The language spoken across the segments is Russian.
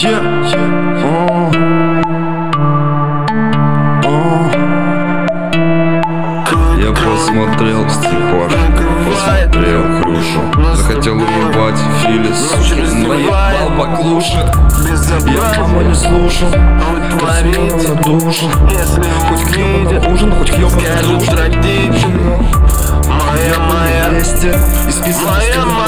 Yeah, yeah, oh, oh. Я посмотрел стихов, посмотрел крышу Захотел убивать Филис, наебал баклуши Я мама не слушал, творится душу Хоть к нему на ужин, хоть к ебаным Моя, моя, моя, моя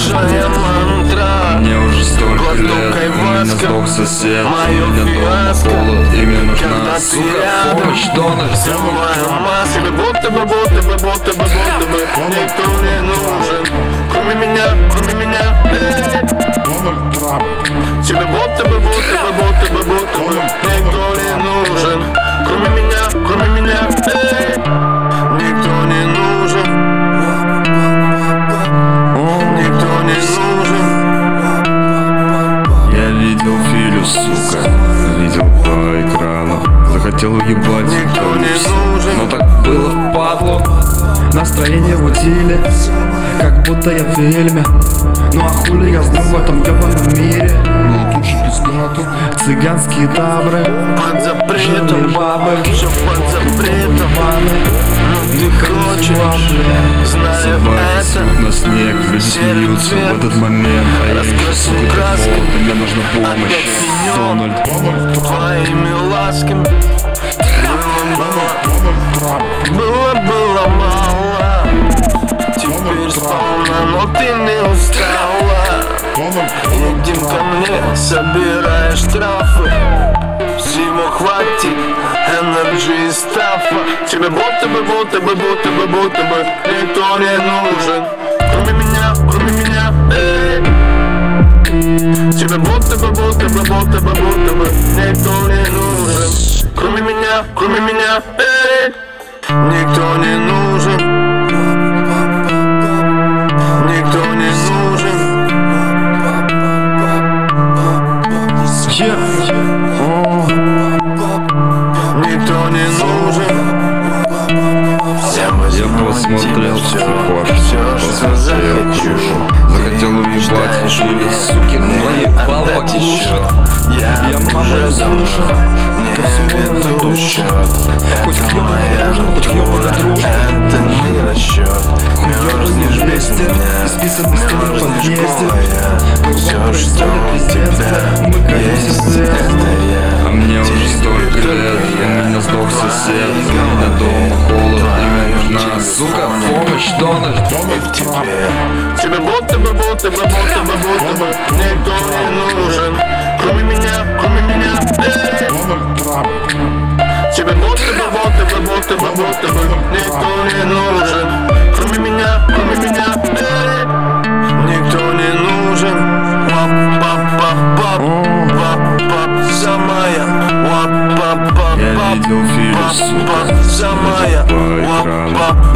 лучшая мантра. Мне уже столько лет, у меня сдох сосед мою У меня дома фиаско, холод, и мне нужна, сука, помощь, донор. Самая масса Будто бы, будто бы, будто бы, будто бы. Никто не нужен Кроме меня, кроме меня. Э. Тебе будто бы, будто бы, будто бы, будто бы. Никто сука, видел по экрану. Захотел уебать Никто не нужен. Но так было в падлу Настроение в утиле Как будто я в фильме Ну а хули я знал в этом ебаном мире? Ну тут же пиздату Цыганские табры Под запретом бабы. Все под запретом Ты хочешь Собаки это на снег Люди смеются в этот момент. А Раскрасил и мне нужна помощь. Опять Дональд Твоими ласками. Было, было, мало. Теперь сполна, но ты не устала Едем ко мне, собирая штрафы. Всего хватит, и стафа Тебе будто бы, будто бы, будто бы, будто бы Никто не нужен. Кроме меня, кроме меня, эй Тебе будто бы, будто бы, будто бы, будто бы Никто не нужен. Кроме меня, кроме меня, эй Никто не нужен. Никто не нужен. Никто Я посмотрел психот, посмотрел Хрюшу Захотел уебать Филю, суки, но ебал баклуши Я маму не слушал, ко всему душу. счет Хоть Это моя ужин, хоть хлебаный дружба. Это не расчет Мерзнешь без стены в Мерзнешь подъезде. голая Все, у тебя Мы катимся Это я. А мне уже столько лет, у меня сдох сосед У меня помощь, Дональд в тебе будто бы, будто бы, будто бы, будто бы Никто не нужен. Кроме меня, кроме меня эй. Тебе будто бы, будто бы, будто бы, будто бы Никто не нужен Вап-пап, самая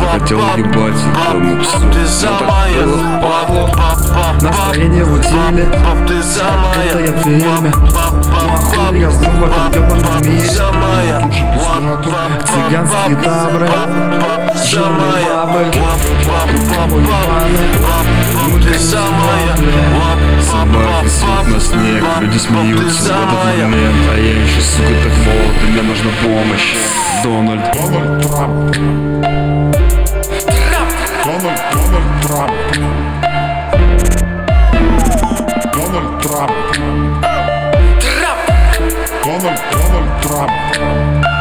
Захотел уебать этому псу Ты самая Настроение в утиле будто я в фильме. Ну а хули я этом ебаном мире? Самая Цыганские табры Жирные бабы. Ты самая люди смеются в этот момент А я еще, сука, так молод, и мне нужна помощь. Дональд. Donald Trump. Donald Trump.